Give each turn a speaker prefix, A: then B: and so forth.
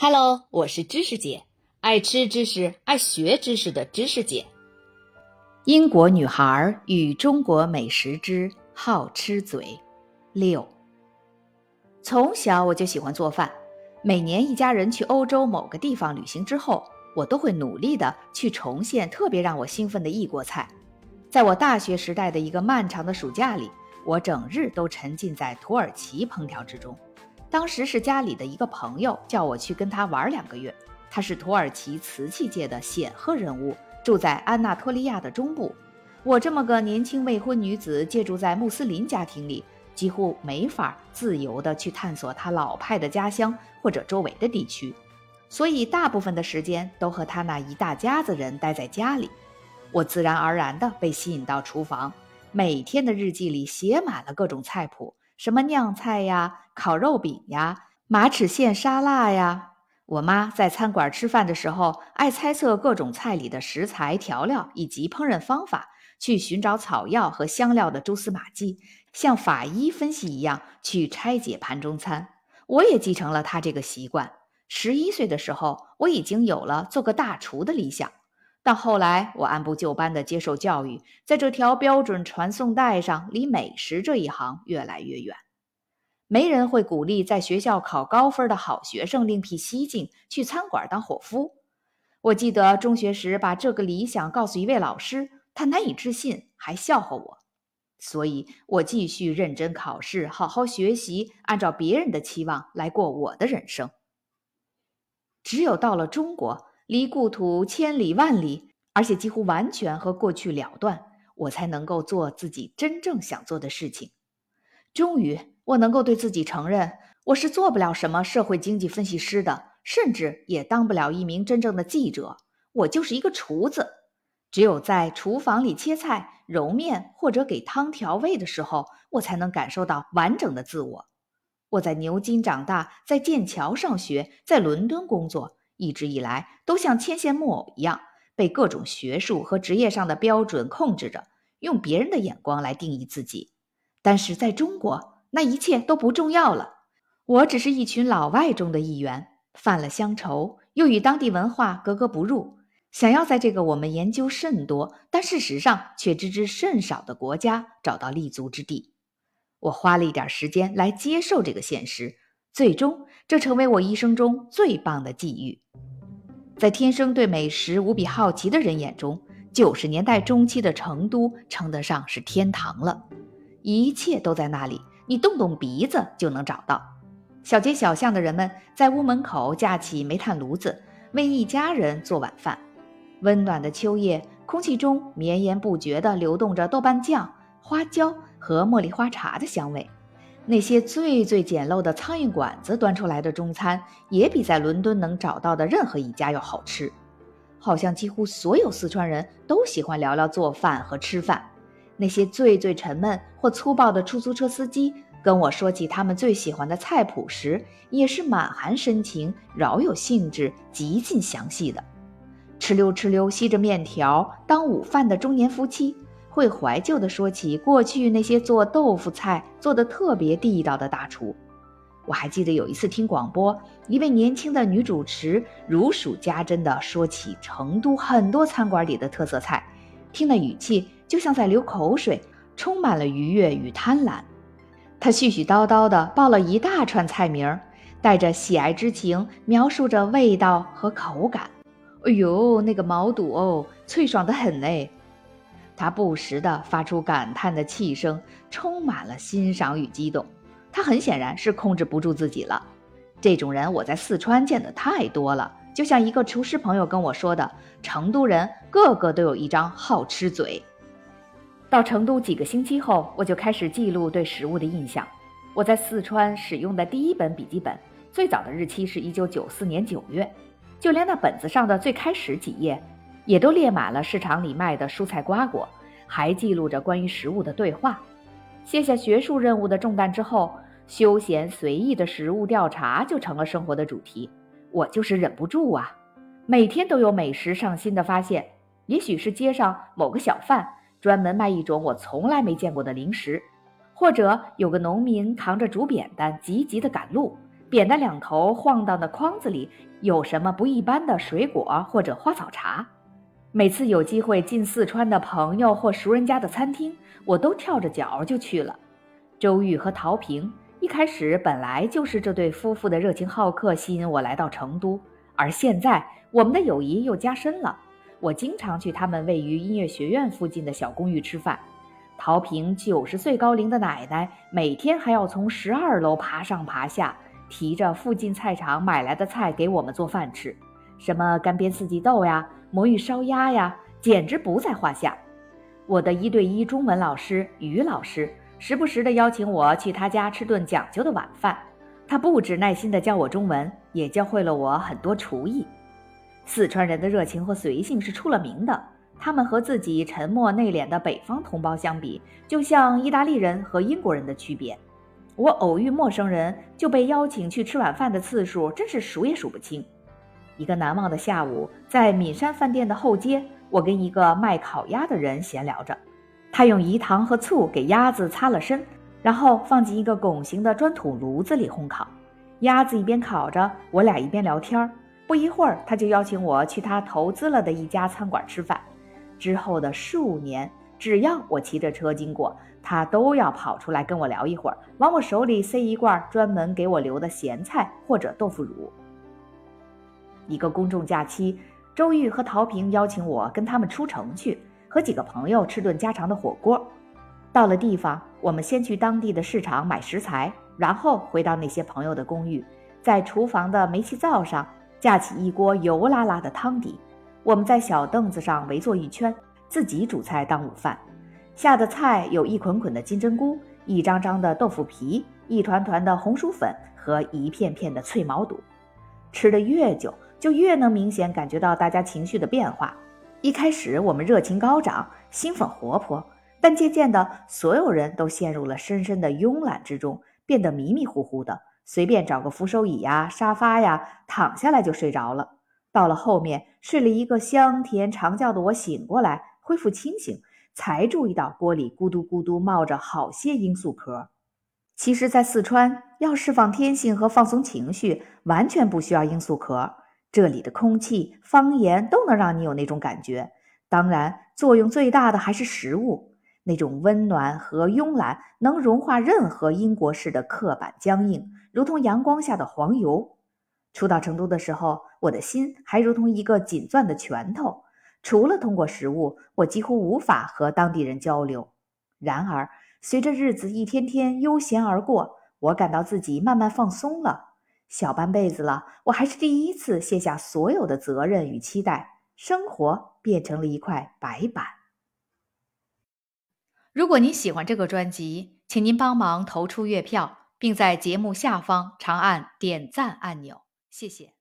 A: Hello，我是知识姐，爱吃知识、爱学知识的知识姐。
B: 英国女孩与中国美食之好吃嘴六。从小我就喜欢做饭，每年一家人去欧洲某个地方旅行之后，我都会努力的去重现特别让我兴奋的异国菜。在我大学时代的一个漫长的暑假里，我整日都沉浸在土耳其烹调之中。当时是家里的一个朋友叫我去跟他玩两个月。他是土耳其瓷器界的显赫人物，住在安纳托利亚的中部。我这么个年轻未婚女子，借住在穆斯林家庭里，几乎没法自由地去探索他老派的家乡或者周围的地区，所以大部分的时间都和他那一大家子人待在家里。我自然而然地被吸引到厨房，每天的日记里写满了各种菜谱。什么酿菜呀，烤肉饼呀，马齿苋沙拉呀。我妈在餐馆吃饭的时候，爱猜测各种菜里的食材、调料以及烹饪方法，去寻找草药和香料的蛛丝马迹，像法医分析一样去拆解盘中餐。我也继承了她这个习惯。十一岁的时候，我已经有了做个大厨的理想。到后来，我按部就班地接受教育，在这条标准传送带上，离美食这一行越来越远。没人会鼓励在学校考高分的好学生另辟蹊径去餐馆当伙夫。我记得中学时把这个理想告诉一位老师，他难以置信，还笑话我。所以我继续认真考试，好好学习，按照别人的期望来过我的人生。只有到了中国。离故土千里万里，而且几乎完全和过去了断，我才能够做自己真正想做的事情。终于，我能够对自己承认，我是做不了什么社会经济分析师的，甚至也当不了一名真正的记者。我就是一个厨子，只有在厨房里切菜、揉面或者给汤调味的时候，我才能感受到完整的自我。我在牛津长大，在剑桥上学，在伦敦工作。一直以来都像牵线木偶一样，被各种学术和职业上的标准控制着，用别人的眼光来定义自己。但是在中国，那一切都不重要了。我只是一群老外中的一员，犯了乡愁，又与当地文化格格不入，想要在这个我们研究甚多，但事实上却知之甚少的国家找到立足之地。我花了一点时间来接受这个现实。最终，这成为我一生中最棒的际遇。在天生对美食无比好奇的人眼中，九十年代中期的成都称得上是天堂了。一切都在那里，你动动鼻子就能找到。小街小巷的人们在屋门口架起煤炭炉子，为一家人做晚饭。温暖的秋夜，空气中绵延不绝地流动着豆瓣酱、花椒和茉莉花茶的香味。那些最最简陋的苍蝇馆子端出来的中餐，也比在伦敦能找到的任何一家要好吃。好像几乎所有四川人都喜欢聊聊做饭和吃饭。那些最最沉闷或粗暴的出租车司机跟我说起他们最喜欢的菜谱时，也是满含深情、饶有兴致、极尽详细的。哧溜哧溜吸着面条当午饭的中年夫妻。会怀旧地说起过去那些做豆腐菜做得特别地道的大厨。我还记得有一次听广播，一位年轻的女主持如数家珍地说起成都很多餐馆里的特色菜，听那语气就像在流口水，充满了愉悦与贪婪。她絮絮叨叨地报了一大串菜名，带着喜爱之情描述着味道和口感。哎呦，那个毛肚哦，脆爽得很嘞！他不时地发出感叹的气声，充满了欣赏与激动。他很显然是控制不住自己了。这种人我在四川见的太多了，就像一个厨师朋友跟我说的：“成都人个个都有一张好吃嘴。”到成都几个星期后，我就开始记录对食物的印象。我在四川使用的第一本笔记本，最早的日期是一九九四年九月，就连那本子上的最开始几页。也都列满了市场里卖的蔬菜瓜果，还记录着关于食物的对话。卸下学术任务的重担之后，休闲随意的食物调查就成了生活的主题。我就是忍不住啊，每天都有美食上新的发现。也许是街上某个小贩专门卖一种我从来没见过的零食，或者有个农民扛着竹扁担急急地赶路，扁担两头晃荡的筐子里有什么不一般的水果或者花草茶。每次有机会进四川的朋友或熟人家的餐厅，我都跳着脚就去了。周玉和陶平一开始本来就是这对夫妇的热情好客吸引我来到成都，而现在我们的友谊又加深了。我经常去他们位于音乐学院附近的小公寓吃饭。陶平九十岁高龄的奶奶每天还要从十二楼爬上爬下，提着附近菜场买来的菜给我们做饭吃，什么干煸四季豆呀、魔芋烧鸭呀，简直不在话下。我的一对一中文老师于老师时不时的邀请我去他家吃顿讲究的晚饭，他不止耐心地教我中文，也教会了我很多厨艺。四川人的热情和随性是出了名的。他们和自己沉默内敛的北方同胞相比，就像意大利人和英国人的区别。我偶遇陌生人就被邀请去吃晚饭的次数真是数也数不清。一个难忘的下午，在岷山饭店的后街，我跟一个卖烤鸭的人闲聊着。他用饴糖和醋给鸭子擦了身，然后放进一个拱形的砖土炉子里烘烤。鸭子一边烤着，我俩一边聊天。不一会儿，他就邀请我去他投资了的一家餐馆吃饭。之后的数年，只要我骑着车经过，他都要跑出来跟我聊一会儿，往我手里塞一罐专门给我留的咸菜或者豆腐乳。一个公众假期，周玉和陶平邀请我跟他们出城去，和几个朋友吃顿家常的火锅。到了地方，我们先去当地的市场买食材，然后回到那些朋友的公寓，在厨房的煤气灶上架起一锅油辣辣的汤底。我们在小凳子上围坐一圈，自己煮菜当午饭。下的菜有一捆捆的金针菇，一张张的豆腐皮，一团团的红薯粉和一片片的脆毛肚。吃得越久，就越能明显感觉到大家情绪的变化。一开始我们热情高涨，兴奋活泼，但渐渐的，所有人都陷入了深深的慵懒之中，变得迷迷糊糊的，随便找个扶手椅呀、沙发呀，躺下来就睡着了。到了后面，睡了一个香甜长觉的我醒过来，恢复清醒，才注意到锅里咕嘟咕嘟冒着好些罂粟壳。其实，在四川要释放天性和放松情绪，完全不需要罂粟壳。这里的空气、方言都能让你有那种感觉。当然，作用最大的还是食物，那种温暖和慵懒，能融化任何英国式的刻板僵硬，如同阳光下的黄油。初到成都的时候，我的心还如同一个紧攥的拳头。除了通过食物，我几乎无法和当地人交流。然而，随着日子一天天悠闲而过，我感到自己慢慢放松了。小半辈子了，我还是第一次卸下所有的责任与期待，生活变成了一块白板。如果您喜欢这个专辑，请您帮忙投出月票，并在节目下方长按点赞按钮。谢谢。